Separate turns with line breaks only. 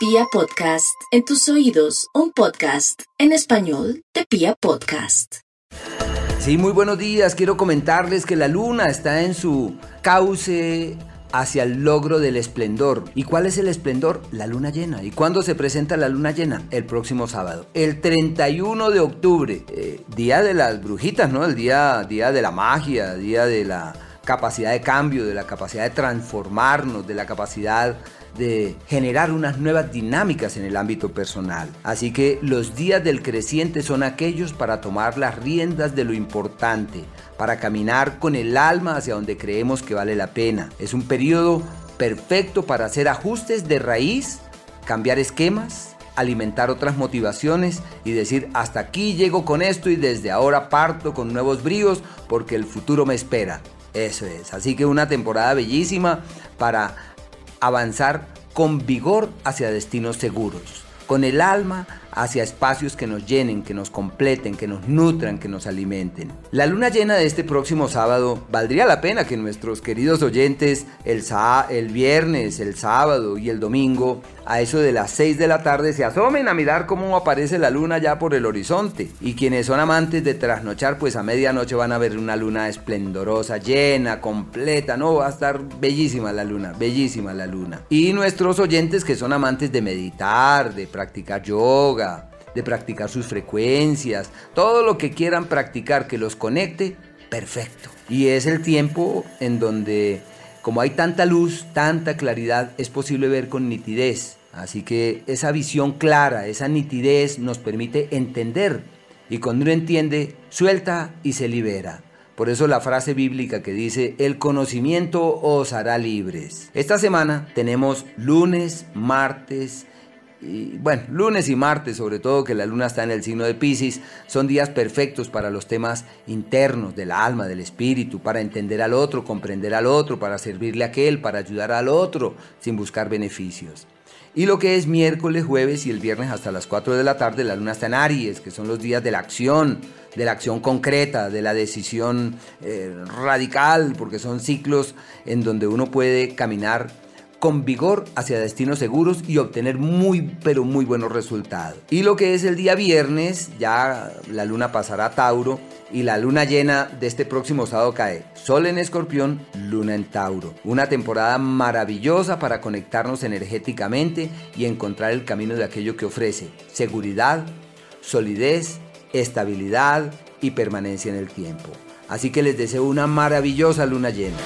Pia Podcast, en tus oídos, un podcast en español de Pia Podcast.
Sí, muy buenos días. Quiero comentarles que la luna está en su cauce hacia el logro del esplendor. ¿Y cuál es el esplendor? La luna llena. ¿Y cuándo se presenta la luna llena? El próximo sábado, el 31 de octubre, eh, día de las brujitas, ¿no? El día, día de la magia, día de la capacidad de cambio, de la capacidad de transformarnos, de la capacidad de generar unas nuevas dinámicas en el ámbito personal. Así que los días del creciente son aquellos para tomar las riendas de lo importante, para caminar con el alma hacia donde creemos que vale la pena. Es un periodo perfecto para hacer ajustes de raíz, cambiar esquemas, alimentar otras motivaciones y decir hasta aquí llego con esto y desde ahora parto con nuevos bríos porque el futuro me espera. Eso es, así que una temporada bellísima para avanzar con vigor hacia destinos seguros, con el alma hacia espacios que nos llenen, que nos completen, que nos nutran, que nos alimenten. La luna llena de este próximo sábado valdría la pena que nuestros queridos oyentes el, el viernes, el sábado y el domingo a eso de las 6 de la tarde se asomen a mirar cómo aparece la luna ya por el horizonte. Y quienes son amantes de trasnochar, pues a medianoche van a ver una luna esplendorosa, llena, completa, ¿no? Va a estar bellísima la luna, bellísima la luna. Y nuestros oyentes que son amantes de meditar, de practicar yoga, de practicar sus frecuencias, todo lo que quieran practicar que los conecte, perfecto. Y es el tiempo en donde, como hay tanta luz, tanta claridad, es posible ver con nitidez. Así que esa visión clara, esa nitidez nos permite entender. Y cuando uno entiende, suelta y se libera. Por eso la frase bíblica que dice, el conocimiento os hará libres. Esta semana tenemos lunes, martes, y bueno, lunes y martes, sobre todo que la luna está en el signo de Pisces, son días perfectos para los temas internos del alma, del espíritu, para entender al otro, comprender al otro, para servirle a aquel, para ayudar al otro, sin buscar beneficios. Y lo que es miércoles, jueves y el viernes hasta las 4 de la tarde, la luna está en Aries, que son los días de la acción, de la acción concreta, de la decisión eh, radical, porque son ciclos en donde uno puede caminar con vigor hacia destinos seguros y obtener muy pero muy buenos resultados. Y lo que es el día viernes, ya la luna pasará a Tauro y la luna llena de este próximo sábado cae. Sol en Escorpión, luna en Tauro. Una temporada maravillosa para conectarnos energéticamente y encontrar el camino de aquello que ofrece seguridad, solidez, estabilidad y permanencia en el tiempo. Así que les deseo una maravillosa luna llena.